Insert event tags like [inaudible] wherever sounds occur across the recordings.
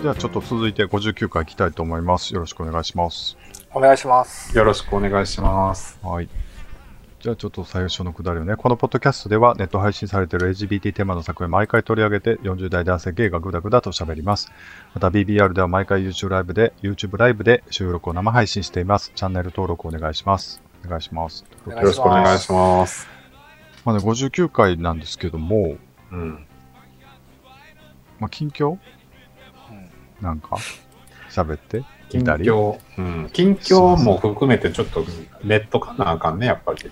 じゃあちょっと続いて59回いきたいと思います。よろしくお願いします。お願いします。よろしくお願いします。はい。じゃあちょっと最初のくだりをね、このポッドキャストではネット配信されている LGBT テーマの作品を毎回取り上げて40代男性ゲイがグダグダと喋ります。また BBR では毎回 YouTube ライブで YouTube ライブで収録を生配信しています。チャンネル登録お願いします。お願いします。およろしくお願いします。まあね、59回なんですけども、うん。まあ、近況？うんなんか喋って近みたり？況、うん。近況も含めてちょっとネットかなあかんね、やっぱり。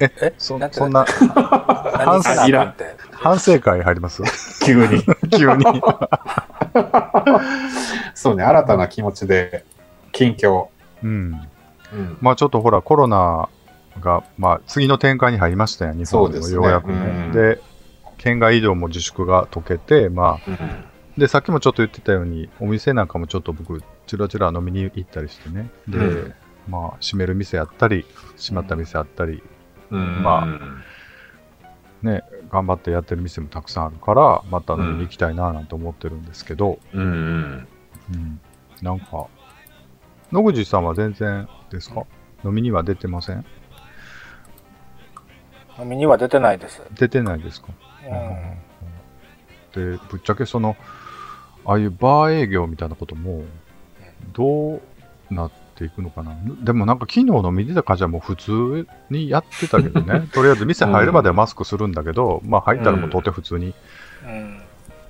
えそなんてそんな何せなあかんって。反省会入ります？急に。[laughs] 急に。[laughs] そうね、新たな気持ちで、近況。うん。うん。まあちょっとほら、コロナが、まあ次の展開に入りましたよ、日本でもそうですねようやくね。うんで、県外移動も自粛が解けて、まうんあ、で、さっきもちょっと言ってたように、お店なんかもちょっと僕、ちらちら飲みに行ったりしてね。で、うんまあ、閉める店あったり、閉まった店あったり、うんまね、頑張ってやってる店もたくさんあるから、また飲みに行きたいななんて思ってるんですけど、うんうん。うん、なんか、野口さんは全然ですか？飲みには出てません？飲みには出てないです。出てないですか？うん。で、ぶっちゃけその、ああいうバー営業みたいなことも、どうなっていくのかな。でもなんか昨日飲みに出た感じはもう普通にやってたけどね。[laughs] とりあえず店入るまではマスクするんだけど、まあ入ったらもう到底普通に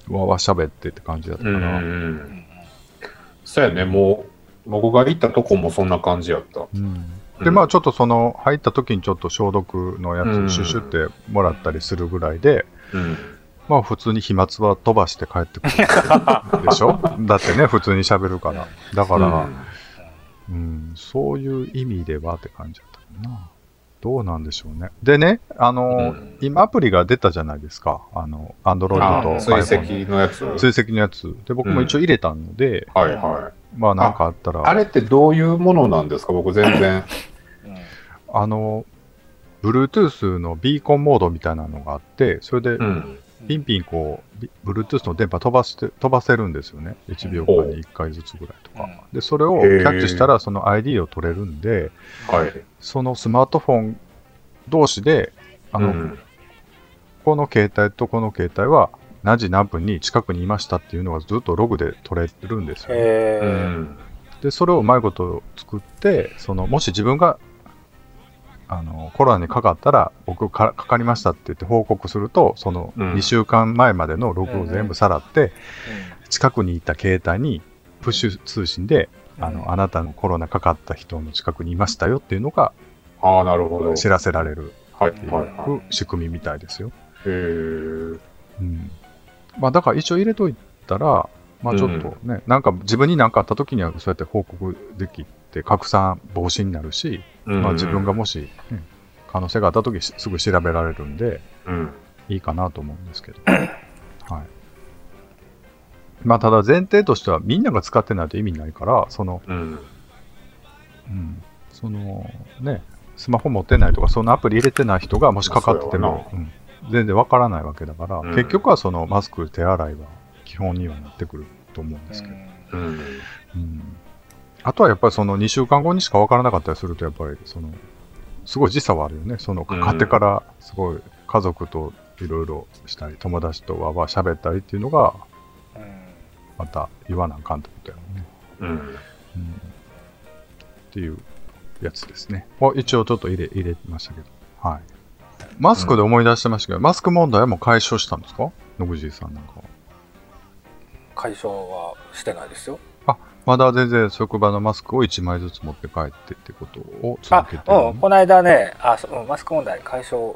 うん。わわしゃべってって感じだったかうんうら。ん。そうやね、もう、僕が行ったとこもそんな感じやった。うんで、まあちょっとその入った時にちょっと消毒のやうんつシュシュってもらったりするぐらいで、うん。まあ普通に飛沫は飛ばして帰ってくる [laughs] でしょ？だってね、普通に喋るから。だから、うん、そういう意味ではって感じだったかな。どうなんでしょうね。でね、あの、うん今アプリが出たじゃないですか。あの、アンドロイあドと追跡のやつ。追跡のやつ。で、僕も一応入れたので、はいはい。まあなんかあったら、あれってどういうものなんですか？僕全然。[laughs] あの、Bluetooth のビーコンモードみたいなのがあって、それでうん。ピンピンこう、ビ Bluetooth の電波飛ばして、飛ばせるんですよね。1秒間に1回ずつぐらいとか。で、それをキャッチしたら、その ID を取れるんで、はい。そのスマートフォン同士で、あの、うんこの携帯とこの携帯は何時何分に近くにいましたっていうのがずっとログで取れるんですよね、えーうん。で、それをうまいこと作って、その、もし自分が、あの、コロナにかかったら、僕かかかりましたって言って報告すると、そのうん2週間前までのログを全部さらって、近くにいた携帯にプッシュ通信で、あの、あなたのコロナかかった人の近くにいましたよっていうのがああ、なるほど。知らせられるはいっていはいはう仕組みみたいですよ。い。へーうん。まあ、だから一応入れといたら、まあちょっとね、なんか自分に何かあった時にはそうやって報告できて、拡散防止になるし、まあ自分がもし、ね、可能性があった時しすぐ調べられるんで、うん。いいかなと思うんですけど。[coughs] はい。まあただ前提としてはみんなが使ってないと意味ないから、その、うん。うん、そのね、スマホ持ってないとか、そのアプリ入れてない人がもしかかってても、うん全然わからないわけだから、うん結局はそのマスク、手洗いは基本にはなってくると思うんですけど、うん。あとはやっぱりその2週間後にしかわからなかったりすると、やっぱりその、すごい時差はあるよね。そのかかってから、すごい家族といろいろしたり、友達とわわ喋ったりっていうのが、また言わなあかんってことやもんね。うん。うんっていうやつですね。を一応ちょっと入れ入れましたけど。はい。マスクで思い出してましたけど、マスク問題はもう解消したんですか？野口さんなんかは。解消はしてないですよ。まだ全然職場のマスクを1枚ずつ持って帰ってってことをあ続けてうん、この間ねあ、そううんマスク問題解消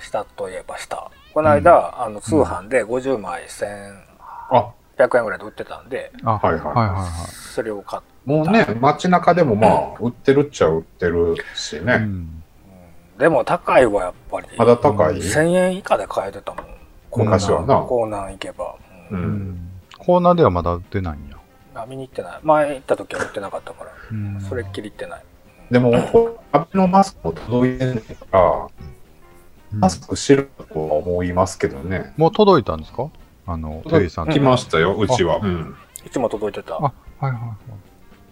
したといえばした。この間、あの通販で50枚1800あ、円ぐらいで売ってたんで、あ、はいはいはい。それを買っもうね、街中でもまあ、売ってるっちゃ売ってるしね。うんでも高いわやっぱり。まだ高い？1000円以下で買えてたもん。昔はな。コーナー行けば。ううんうんコーナーではまだ売ってないんや。あ見に行ってない。前行った時は売ってなかったから、うんそれっきり行ってない。でも、アベノマスクも届いてないから、うんマスクしろとは思いますけどね。もう届いたんですか？あの、テイさん来ましたよ、うちは。うん。いつも届いてた。あはいはいはい。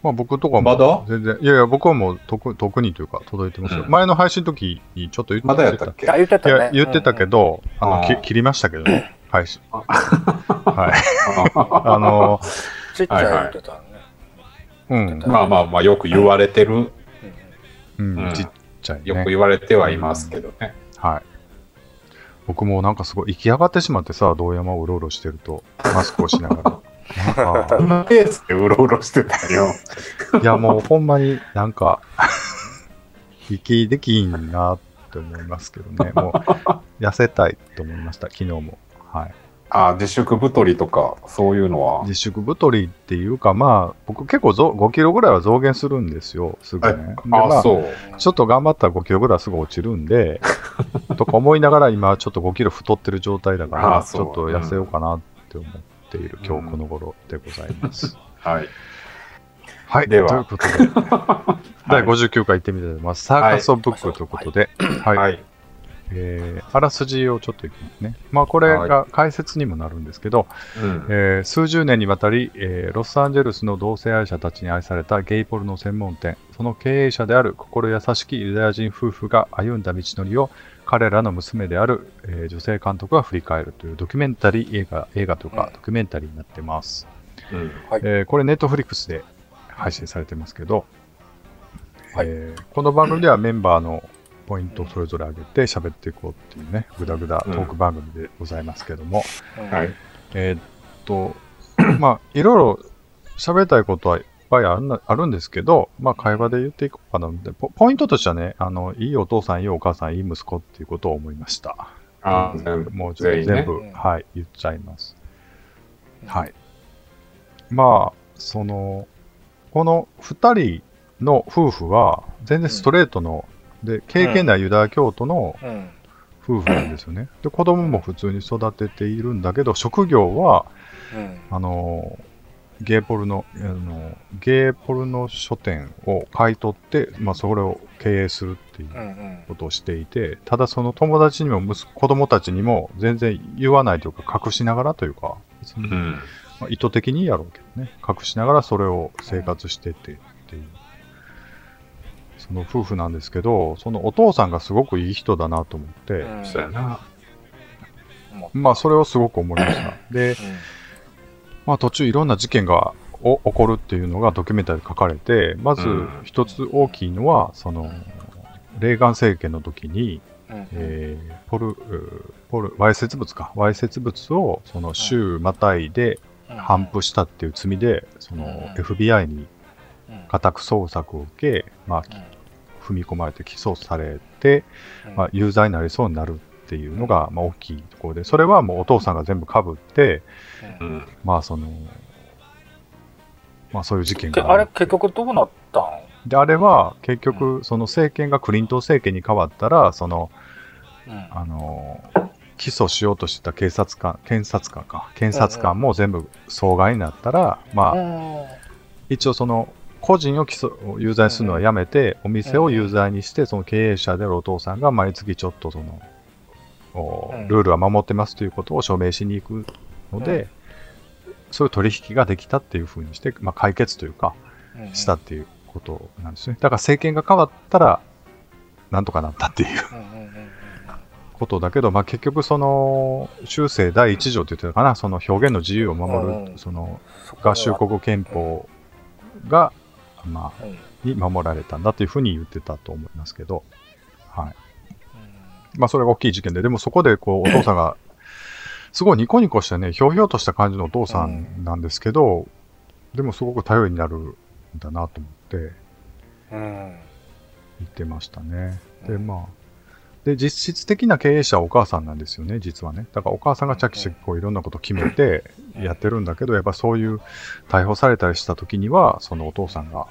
まあ僕とかもまだ？全然、いやいや、僕はもう特特にというか届いてますよ。うん前の配信の時にちょっと言ってまだやったっけ？あ、言っていやたね。言ってたけど、あのあーき切りましたけどね、配信。あはい。[laughs] あの、うんちっちゃい言ってたね。うん、まあまあまあ、よく言われてる、うん、うんちっちゃいよくね。言われてはいますけどね。はい。僕もなんかすごい行き上がってしまってさ、道山をうろうろしてると、マスクをしながら。[laughs] なんかこんなペースでうろうろしてたよ。いやもうほんまになんか、息できんなって思いますけどね。もう痩せたいと思いました、昨日も。はい。ああ、自粛太りとか、そういうのは？自粛太りっていうか、まあ、僕結構ぞ5キロぐらいは増減するんですよ、すぐね。でああ、まあ、そう。ちょっと頑張ったら5キロぐらいはすぐ落ちるんで、[laughs] とか思いながら今ちょっと5キロ太ってる状態だから、ちょっと痩せようかなって思っている今日この頃でございます。はい。はい。ではということで、[laughs] 第59回行ってみたいと思います。サーカスオブブックということで、はい。はい。えーあらすじをちょっといきますね。まあ、これが解説にもなるんですけど、うん。えー数十年にわたり、えーロサンゼルスの同性愛者たちに愛されたゲイポルの専門店、その経営者である心優しきユダヤ人夫婦が歩んだ道のりを彼らの娘である、えー女性監督が振り返るというドキュメンタリー映画、映画とか、うんドキュメンタリーになってます。うん。はいえーこれネットフリックスで配信されてますけど、はいえーこの番組ではメンバーのポイントをそれぞれ上げて喋っていこうっていうね、ぐだぐだトーク番組でございますけども、はい。えーっと、[clears throat] まあ、いろいろ喋りたいことはいっぱいあるあるんですけど、まあ、会話で言っていこうかなでポ。ポイントとしてはね、あの、いいお父さん、いいお母さん、いい息子っていうことを思いました。ああ、全部。もうちょっと全部、うんはい、言っちゃいます。はい。まあ、その、この二人の夫婦は、全然ストレートの、で、経験ないユダヤ教徒のうん。夫婦なんですよね。で、子供も普通に育てているんだけど、職業は、うん。あの、ゲイポルの、あの、ゲイポルの書店を買い取って、まあ、それを経営するっていう。ことをしていて、ただその友達にも息子子供たちにも全然言わないというか、隠しながらというか。まあ、意図的にやろうけどね、隠しながらそれを生活しててっていう、その夫婦なんですけど、そのお父さんがすごくいい人だなと思って、うん。そうやな。まあそれをすごく思いました。[clears throat] で、まあ途中いろんな事件がお起こるっていうのがドキュメンタリーで書かれて、まずうん。一つ大きいのは、その、レーガン政権の時に、うん。えーポル、ポル、わいせつ物か、わいせつ物をその州またいでうん。頒布したっていう罪で、そのうん。FBI にうん。家宅捜索を受け、まあ、うん踏み込まれて起訴されて、うん。まあ、有罪になりそうになるっていうのが、まあ、大きいところで、それはもうお父さんが全部かぶって、ううん。ん。まあその、まあそういう事件けがあれ結局どうなったん？で、あれは結局、その政権がクリントン政権に変わったら、その、うん。あの、起訴しようとしてた警察官、検察官か、検察官も全部損害になったら、まあ、うん。一応その、個人を起訴、有罪にするのはやめて、お店を有罪にして、その経営者であるお父さんが毎月ちょっとその、ルールは守ってますということを証明しに行くので、そういう取引ができたっていうふうにして、まあ、解決というか、うんしたっていうことなんですね。だから政権が変わったら、なんとかなったっていうことだけど、まあ、結局その、修正第一条って言ってたかな、その表現の自由を守る、うん。その合衆国憲法が、まあ、に守られたんだというふうに言ってたと思いますけど、はい。まあ、それが大きい事件で、でもそこでこう、[laughs] お父さんが、すごいニコニコしてね、ひょうひょうとした感じのお父さんなんですけど、でもすごく頼りになるんだなと思ってうん言ってましたね。で、うんまあ、で、実質的な経営者はお母さんなんですよね、実はね。だからお母さんがチャキチャキこういろんなこと決めてやってるんだけど、やっぱそういう逮捕されたりした時には、そのお父さんが、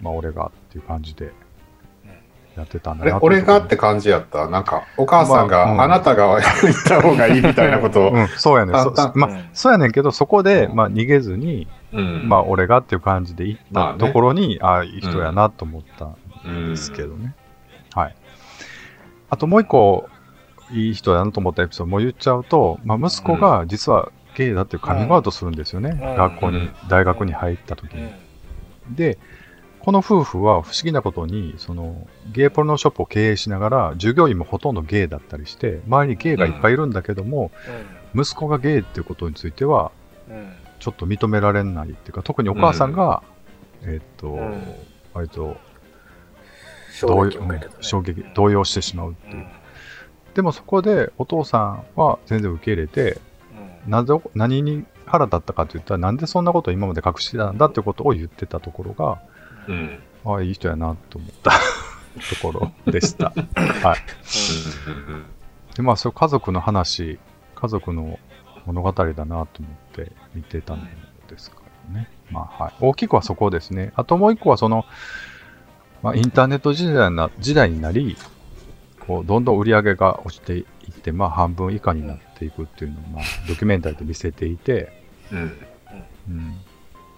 まあ俺がっていう感じでやってたんだあれ俺がって感じやった？なんか、お母さんが、まあうん。あなたが言った方がいいみたいなこと。を。うん、そうやねん。そああまあ、そうやねんけど、そこで、まあ、逃げずに、うん。まあ、俺がっていう感じで行ったまあね。ところに、ああ、いい人やなと思ったんですけどね。はい。あともう一個、いい人やなと思ったエピソードも言っちゃうと、まあ、息子が実はゲイだってカミングアウトするんですよね、うん。学校に、うん。大学に入った時に。うん。で、この夫婦は不思議なことに、そのゲイポルノショップを経営しながら、従業員もほとんどゲイだったりして、周りにゲイがいっぱいいるんだけども、息子がゲイっていうことについては、ちょっと認められないっていうか、特にお母さんが、えーっと、うん。割と衝動撃を受けてたねうん衝撃、動揺してしまうっていう。うん。でもそこでお父さんは全然受け入れて、うんなぜ、何に腹立ったかといったら、なんでそんなことを今まで隠してたんだってことを言ってたところが、うん。ああ、いい人やなと思った [laughs] ところでした。[laughs] はい。で、まあ、それ家族の話、家族の物語だなと思って見てたのですからね。まあ、はい。大きくはそこですね。あともう一個はその、まあ、インターネット時代な時代になり、こう、どんどん売り上げが落ちていって、まあ、半分以下になっていくっていうのを、まあ、ドキュメンタリーで見せていて、うん。うん。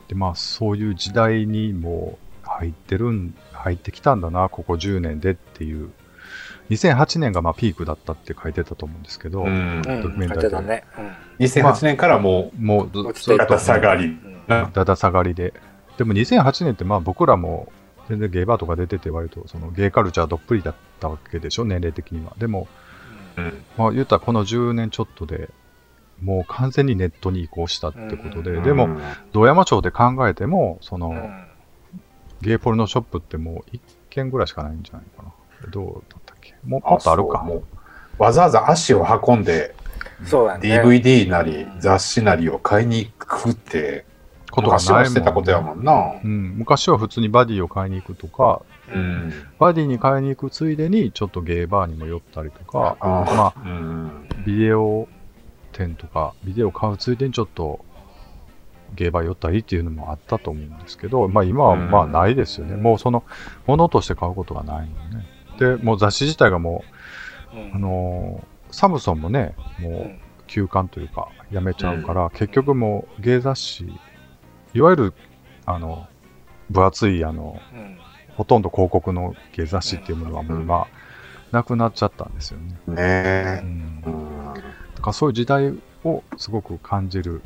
で、まあ、そういう時代にもう入ってるん、入ってきたんだな、ここ10年でっていう。2008年がまあピークだったって書いてたと思うんですけど、うん。うんドキュメンタリー書いてたね2008年からももうずったう、下がり。うんなだだ下がりで。でも2008年ってまあ僕らも全然ゲイバーとか出てて割とそのゲイカルチャーどっぷりだったわけでしょ、年齢的には。でも、うん。まあ言ったらこの10年ちょっとでもう完全にネットに移行したってことで、うん。でも、堂山町で考えても、その、うん。ゲイポルノショップってもう1軒ぐらいしかないんじゃないかな。どうだったっけ？もあもっとあるか。わざわざ足を運んで、そうだね。DVD なり雑誌なりを買いに行くって、ことがないもん、してたことやもんな。うん、昔は普通にバディを買いに行くとか、うん。バディに買いに行くついでにちょっとゲイバーにも寄ったりとか、あまあ、うん。ビデオ店とか、ビデオ買うついでにちょっとゲイバー寄ったりっていうのもあったと思うんですけど、まあ今はまあないですよね。うんもうその、ものとして買うことがないのね。で、もう雑誌自体がもうあのーサムソンもね、もううん休刊というか、やめちゃうから、結局もうゲイ雑誌、いわゆる、あの、分厚い、あの、うんほとんど広告のゲイ雑誌っていうものはもう今、なくなっちゃったんですよね。ねうえ。んう。ん。だからそういう時代をすごく感じる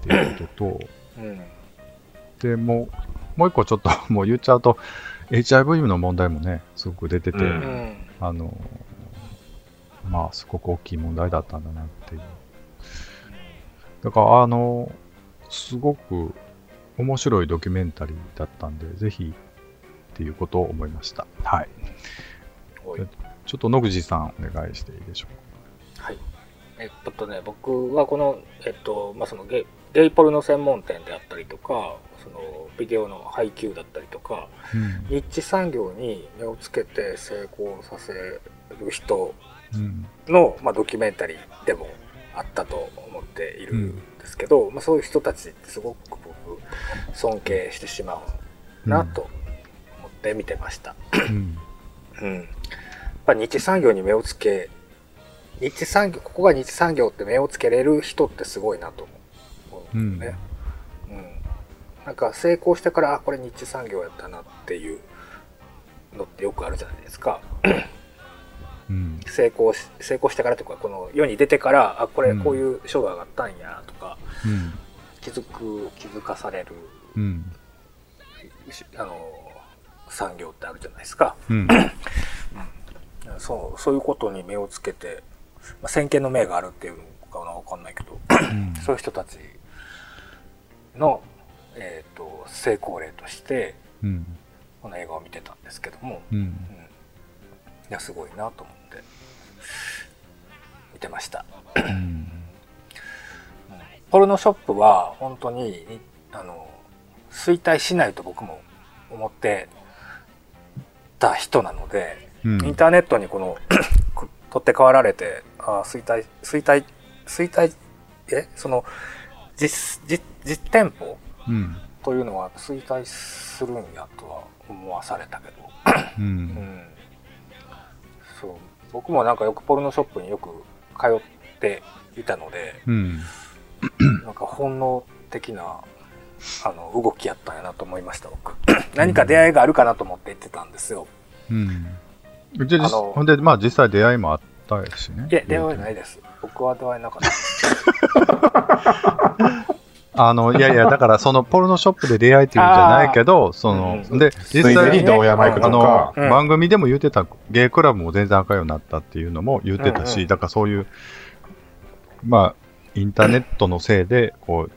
っていうことと、で、もう、もう一個ちょっと [laughs] もう言っちゃうと、HIV の問題もね、すごく出てて、あの、まあ、すごく大きい問題だったんだなっていう。だから、あの、すごく面白いドキュメンタリーだったんで、ぜひっていうことを思いました。はい。ちょっと野口さんお願いしていいでしょうはい。えっとね、僕はこの、えっと、まあ、そのゲイ、ゲイポルの専門店であったりとか、その、ビデオの配給だったりとか、か。うん。ニッチ産業に目をつけて成功させる人うん。の、まあ、ドキュメンタリーでもあったと思っているんですけど、まあ、そういう人たちってすごく僕尊敬してしまうなと思って見てました。うん。うん。やっぱ日産業に目をつけ、日産業、ここが日産業って目をつけれる人ってすごいなと思うんですよね。うん。なんか成功してから、あ、これ日産業やったなっていうのってよくあるじゃないですか。うん。成功し、成功してからとか、この世に出てから、あ、これうんこういう賞が上がったんやとか、うん。気づく、気づかされる、うん。しあの、産業ってあるじゃないですか。うん。そう、そういうことに目をつけて、まあ、先見の明があるっていうのかなわかんないけど、そういう人たちの、えっ、と、成功例として、うん。この映画を見てたんですけども、うん。うん。いや、すごいなと思って、見てました。うん。うんポルノショップは、本当に、にあの、衰退しないと僕も思ってた人なので、うん。インターネットにこの [coughs] く取って代わられて、あー衰退、衰退、衰退、え？その、実、実、実店舗？うん。というのは衰退するんやとは思わされたけど、う。うんん。そう。僕もなんかよくポルノショップによく通っていたので、うん。なんか本能的な、あの、動きやったんやなと思いました、僕。[clears throat] 何か出会いがあるかなと思って言ってたんですよ。うん。で、あのほんで、まあ実際出会いもあったしね。いや、出会いはないです。僕は出会えなかった。[laughs] あの、いやいや、だからそのポルノショップで出会いっていうんじゃないけど、その、うんで、ついで実際にあとかの、、うん番組でも言ってた、ゲイクラブも全然赤ようになったっていうのも言ってたし、うんうんだからそういう、まあ、インターネットのせいで、こう、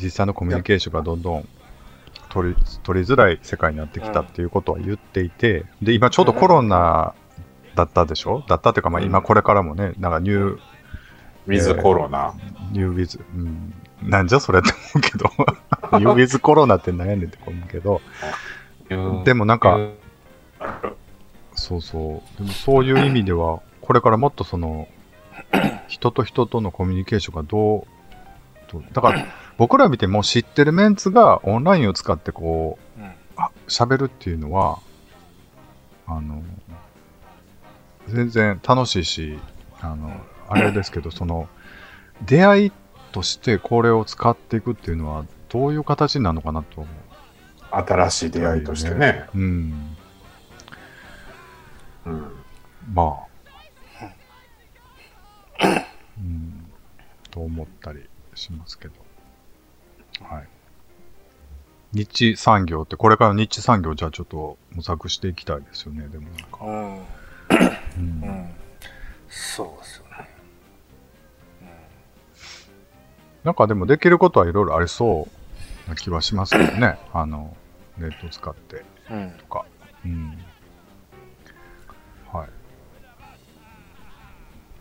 実際のコミュニケーションがどんどん取り取りづらい世界になってきたっていうことは言っていて、で、今ちょうどコロナだったでしょ？だったっていうか、まあ今これからもね、なんかニュー、ウィズコロナ。ニューウィズ、うん、なんじゃそれって思うけど、ニューウィズコロナって悩んでて思うけど、でもなんか、そうそう。でもそういう意味では、これからもっとその、人と人とのコミュニケーションがどう、どうだから、僕ら見ても知ってるメンツがオンラインを使ってこう、うんあ喋るっていうのは、あの、全然楽しいし、あの、あれですけど、その、出会いとしてこれを使っていくっていうのは、どういう形なのかなと思う。新しい出会いとしてね。うん。うんまあ、うん、と思ったりしますけど。はい。日産業って、これから日産業じゃあちょっと模索していきたいですよね、でもなんか。うん。ううんん。そうですよね。なんかでもできることはいろいろありそうな気はしますけどね。あの、ネット使ってうん。とか。うん。はい。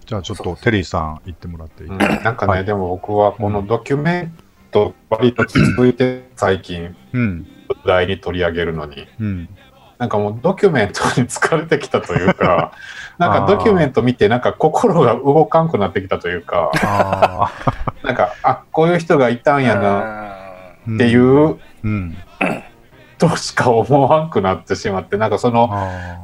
じゃあちょっとテリーさん行ってもらっていい、うんなんかね、はいでも僕はこのドキュメント、割と続いて最近、うん。題に取り上げるのに、うん。なんかもうドキュメントに疲れてきたというか、[laughs] なんかドキュメント見て、なんか心が動かんくなってきたというか。なんか、あこういう人がいたんやなな。っていううん。としか思わんくなってしまって、なんかその、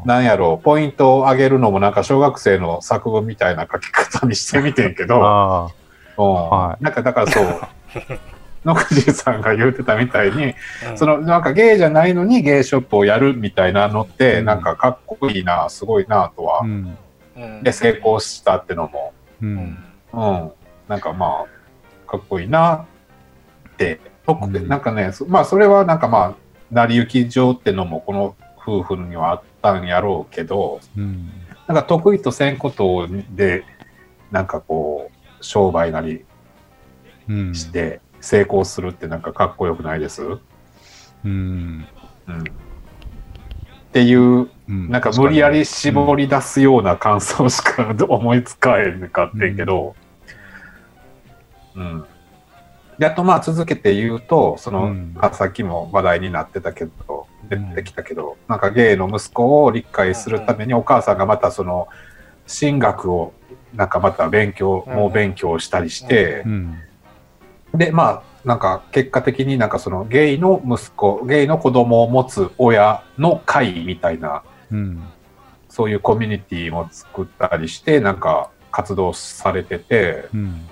なんやろう、ポイントを上げるのもなんか小学生の作文みたいな書き方にしてみてんけど、あうんはなんかだからそう、[laughs] 野口さんが言うてたみたいに、うんそのなんかゲイじゃないのにゲイショップをやるみたいなのって、うんなんかかっこいいな、すごいなとはあ。う。ん。うんで、成功したってのも、う。うんん。うん、なんかまあ、かっこいいなって、とうんなんかね、そまあそれはなんかまあ、成り行き上ってのもこの夫婦にはあったんやろうけど、うん。なんか得意とせんことで、なんかこう、商売なりうん。して成功するってなんかかっこよくないです、うん、うん。っていう、うん。なんか無理やり絞り出すような感想しか思いつかへんかってんけど、うん。で、あとまあ続けて言うと、その、うん。あさっきも話題になってたけど、出てきたけど、なんかゲイの息子を理解するためにお母さんがまたその、神学をなんかまた勉強、うん。もう勉強したりしてう、ん。で、まあ、なんか結果的になんかそのゲイの息子、ゲイの子供を持つ親の会みたいな、うん。そういうコミュニティも作ったりして、なんか活動されてて、うん。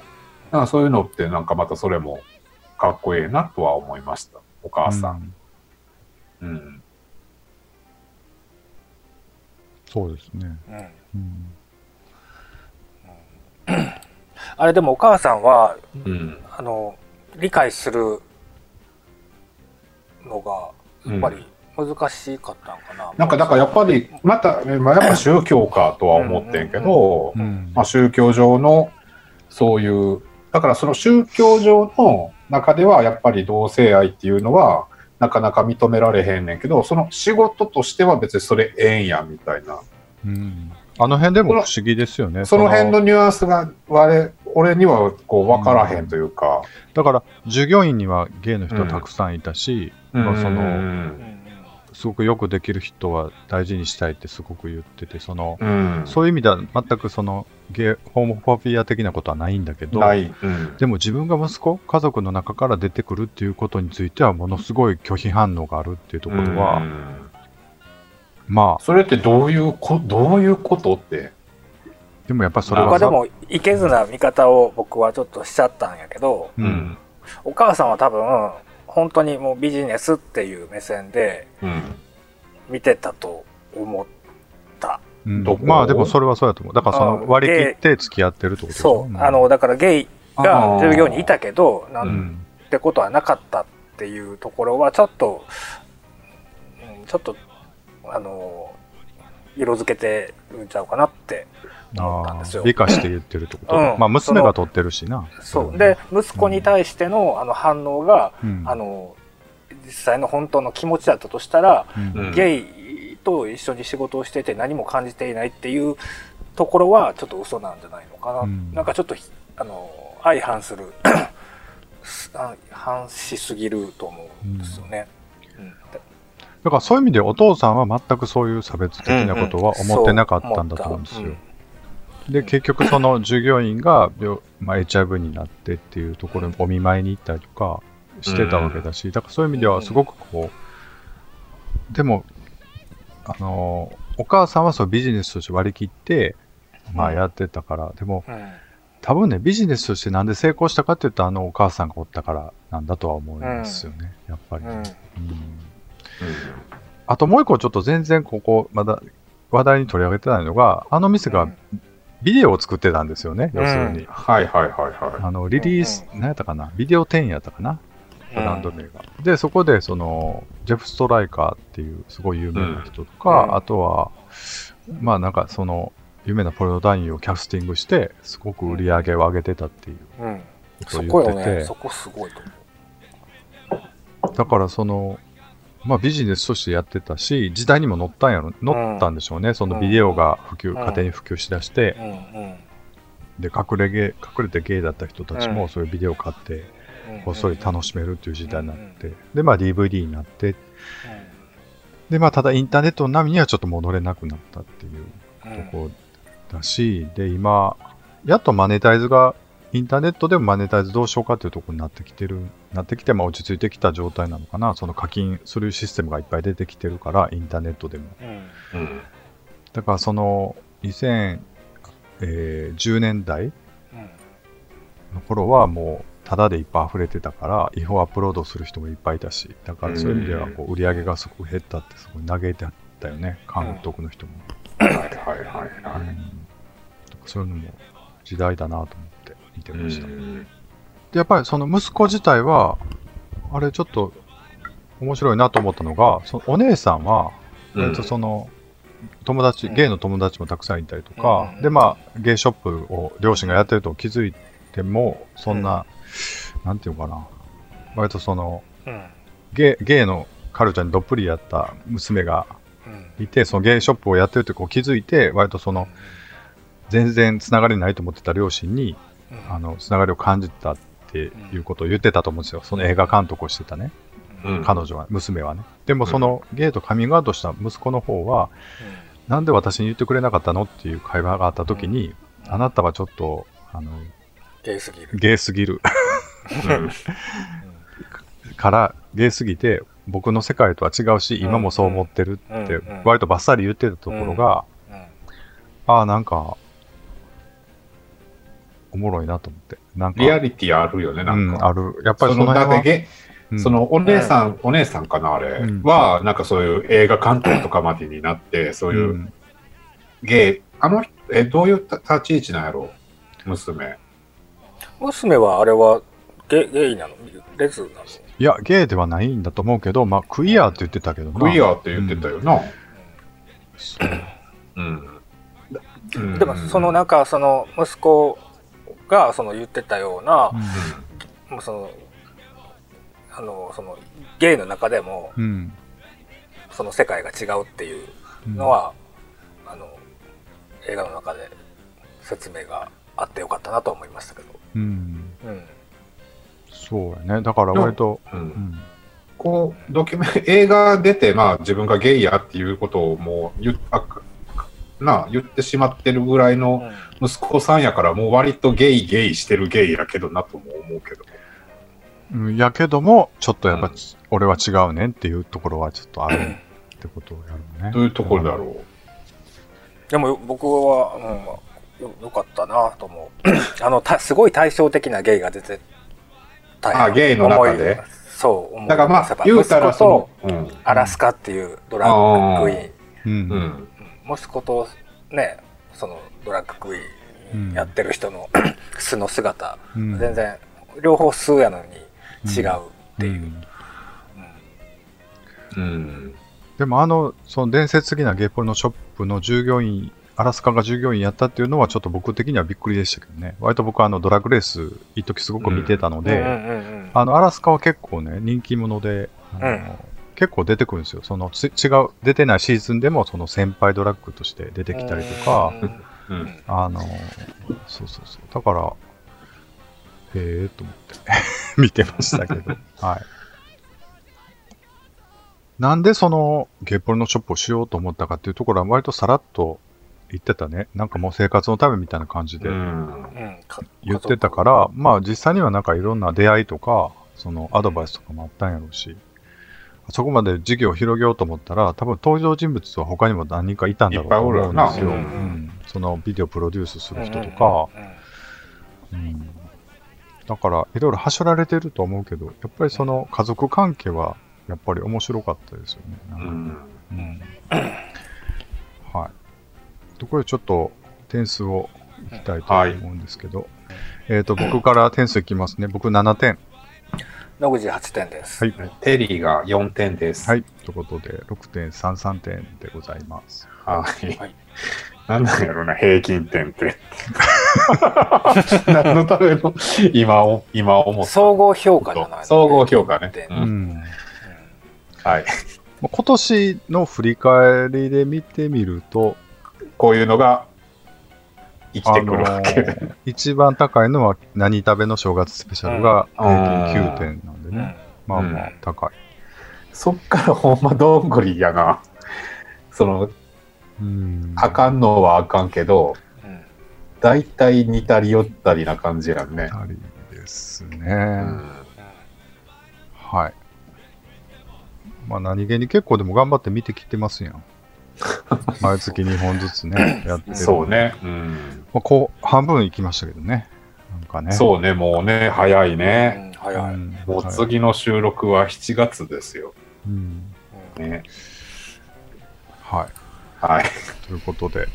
なんかそういうのってなんかまたそれもかっこいいなとは思いました。お母さん。うん。そうですね。うんうん。あれでもお母さんは、うん。あの、理解するのが、やっぱり難しかったんかな。なんかだからやっぱり、また、まあ、やっぱ宗教かとは思ってんけど、うんまあ、宗教上のそういう、だからその宗教上の中ではやっぱり同性愛っていうのはなかなか認められへんねんけど、その仕事としては別にそれええんやみたいな。うん。あの辺でも不思議ですよね。その辺のニュアンスが我俺にはこう分からへんというか。だから、従業員にはゲイの人たくさんいたし、まあそのうんうんすごくよくできる人は大事にしたいってすごく言ってて、その、うんそういう意味では全くその、ゲイ、ホーモフォビア的なことはないんだけど、ない。うんでも自分が息子、家族の中から出てくるっていうことについては、ものすごい拒否反応があるっていうところは、うんまあ、それってどういうこどういうことって？でもやっぱそれはさ、僕はでも、いけずな見方を僕はちょっとしちゃったんやけど、うん、お母さんは多分、本当にもうビジネスっていう目線でうん。見てたと思った。うん。まあでもそれはそうやと思う。だからそのあ割り切って付き合ってるってことでしょ？そう、あの、だからゲイが従業員にいたけど、なうんん。てことはなかったっていうところは、ちょっと、うんちょっと、あの、色づけてるんちゃうかなって思ったんですよ。美化して言ってるってこと、うんまあ娘が取ってるしな。そう。で、息子に対してのあの反応が、うん、あの、実際の本当の気持ちだったとしたら、うん、うんゲイと一緒に仕事をしてて何も感じていないっていうところはちょっと嘘なんじゃないのかな。うんなんかちょっとひ、あの、相反する、[clears throat] あ反しすぎると思うんですよね。うんだからそういう意味でお父さんは全くそういう差別的なことは思ってなかったんだと思うんですよ。で、結局その従業員が病、まあ、HIV になってっていうところにお見舞いに行ったりとかしてたわけだし、だからそういう意味ではすごくこう、でも、あの、お母さんはそうビジネスとして割り切って、まあやってたから、でも多分ね、ビジネスとしてなんで成功したかって言ったらあのお母さんがおったからなんだとは思いますよね、やっぱり。ね、うん。うん。あともう一個ちょっと全然ここ、まだ話題に取り上げてないのが、あの店がビデオを作ってたんですよね、要するに。はいはいはいはあの、リリース、何やったかな？ビデオ10やったかな？ブランド名が。で、そこで、その、ジェフ・ストライカーっていうすごい有名な人とか、うん。あとは、まあなんかその、有名なポルノ男優をキャスティングして、すごく売り上げを上げてたっていう。うん。ことをそこ言っそこすごいと思だからその、まあビジネスとしてやってたし、時代にも乗ったんやろ、乗ったんでしょうね。そのビデオが普及、うん家庭に普及しだして、で、隠れゲー、隠れてゲイだった人たちうん。もそういうビデオを買って、うんこっそり楽しめるっていう時代になって、で、まあ DVD になって、うで、まあただインターネットの波にはちょっと戻れなくなったっていうとこだし、で、今、やっとマネタイズが、インターネットでもマネタイズどうしようかっていうところになってきてる、なってきて、まあ落ち着いてきた状態なのかな。その課金するシステムがいっぱい出てきてるから、インターネットでも。うんい。うん。だからその、2010年代うんの頃はもう、タダでいっぱい溢れてたから、違法アップロードする人もいっぱいいたし、だからそういう意味ではこう売り上げがすごく減ったってすごい嘆いてあったよね、監督の人も。はいはいはいはい。うんそういうのも時代だなと思って見てました。うんでやっぱりその息子自体は、あれちょっと面白いなと思ったのが、そのお姉さんは、割とその、友達、うん。ゲイの友達もたくさんいたりとか、うん。で、まあ、ゲイショップを両親がやってると気づいても、そんな、なんていうのかな、割とその、うん。ゲイゲイのカルチャーにどっぷりやった娘がうん。いて、そのゲイショップをやってるってこう気づいて、割とその、全然つながりないと思ってた両親に、うんあの、つながりを感じたっていうことを言ってたと思うんですよ。その映画監督をしてたね。うん。彼女は、娘はね。でもそのゲイとカミングアウトした息子の方は、なんで私に言ってくれなかったのっていう会話があった時に、あなたはちょっと、あの、ゲイすぎる。ゲイすぎる。[laughs] から、ゲイすぎて、僕の世界とは違うし、今もそう思ってるって割とバッサリ言ってたところが、うん。ああ、なんか、おもろいなと思って。なんか、リアリティあるよね、なうんん、か。ある。やっぱりそのだってそのお姉さん、お姉さんかな、あれ、うん。は、なんかそういう映画監督とかまでになって、そういううん。ゲイ、あの人、え、どういう立ち位置なんやろ娘。娘はあれはゲゲイなの？レズなの？いや、ゲイではないんだと思うけど、まあ、クイアって言ってたけどな。クイアって言ってたよな。うん。でもそのなんかその息子がその言ってたような、もうそのあのそのゲイの中でもうん。うん。その世界が違うっていうのは、あの映画の中で説明があってよかったなと思いましたけど、うん。うん、そうやね。だから割と、うんうん。こう、ドキュメン、映画出て、まあ自分がゲイやっていうことをもう言っあなあ言ってしまってるぐらいの息子さんやから、もう割とゲイゲイしてるゲイやけどなとも思うけど。うんやけども、ちょっとやっぱ、うん俺は違うねんっていうところはちょっとあるってことをやるね。どういうところだろでも僕は、うん、よよかったなと思う [clears throat] あのたすごい対照的なゲイが出てたよあゲイの中で？思いそう思う。だからまあ言うたら息子そうん。アラスカっていうドラッグクイーンうん。うん。息子とね、そのドラッグクイーンやってる人の、[clears throat] 素の姿、うん全然、両方素やのに違うっていう。うんうん。でもあの、その伝説的なゲイポルのショップの従業員、アラスカが従業員やったっていうのはちょっと僕的にはびっくりでしたけどね。割と僕はあのドラッグレース、一時すごく見てたので、アラスカは結構ね、人気者で、あのうん結構出てくるんですよ。そのつ違う、出てないシーズンでもその先輩ドラッグとして出てきたりとか。あの、そうそうそう。だから、へえと思って [laughs] 見てましたけど。[laughs] はい。なんでそのゲイポルのショップをしようと思ったかっていうところは割とさらっと言ってたね。なんかもう生活のためみたいな感じで言ってたから、まあ実際にはなんかいろんな出会いとか、そのアドバイスとかもあったんやろうし、そこまで事業を広げようと思ったら、多分登場人物は他にも何人かいたんだろうと思うんですよ。そのビデオプロデュースする人とか、うんだからいろいろはしょられてると思うけど、やっぱりその家族関係はやっぱり面白かったですよね。はい。ところでちょっと点数をいきたいと思うんですけど、えっ、と、僕から点数いきますね。僕7点。野口8点です。はい。テリーが4点です。はい。ということで、6.33点でございます。はい。はいなんなんやろな、平均点って。[laughs] 何のための、今を、今思った。総合評価じゃないの総合評価ね。ううんうん。はい。まあ今年の振り返りで見てみると、こういうのが生きてくるわけ。あのー一番高いのは何食べの正月スペシャルが平均9点なんね。まあまあ高い。そっからほんまどんぐりやな。[laughs] その、うん。あかんのはあかんけど、うんだいたい似たり寄ったりな感じやんね。たりですね。うんはい。まあ何気に結構でも頑張って見てきてますやん。[laughs] 毎月2本ずつね、[laughs] やってる。そう。ね。うん。まあ、こう、半分いきましたけどね。なんかね。そうね、もうね、早いね。うん早い。んもう次の収録は7月ですよ。うん。ね。はい。はい。ということで。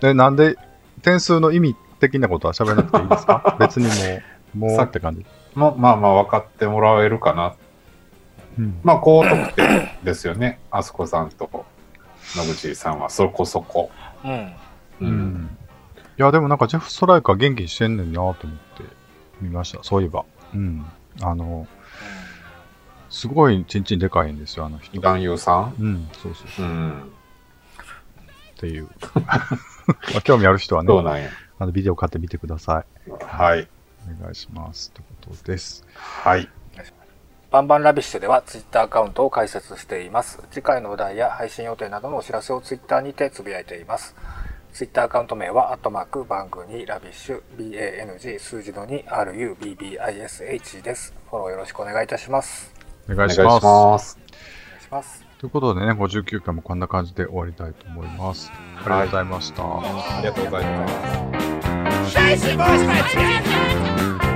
で、なんで、点数の意味的なことは喋らなくていいですか？[laughs] 別にもう、もうって感じ。もまあまあ分かってもらえるかな。うん。まあ高得点ですよね。あすこさんと野口さんはそこそこ。うん。ううん。いや、でもなんかジェフ・ストライカー元気にしてんねんなと思って見ました。そういえば。うん。あの、すごいちんちんでかいんですよ、あの人。男優さん？うん、そうそうそう。うん。っていう。[laughs] まあ、興味ある人はね、そうなんや。あのビデオ買ってみてください。はい。お願いします。ということです。はい。バンバンラビッシュではツイッターアカウントを開設しています。次回のお題や配信予定などのお知らせをツイッターにてつぶやいています。ツイッターアカウント名は、アットマーク、バングにラビッシュ、BANG、数字の2、RUBBISH です。フォローよろしくお願いいたします。おお願いし。ます。お願いします。ということでね、59回もこんな感じで終わりたいと思います。ありがとうございました。ありがとうございます。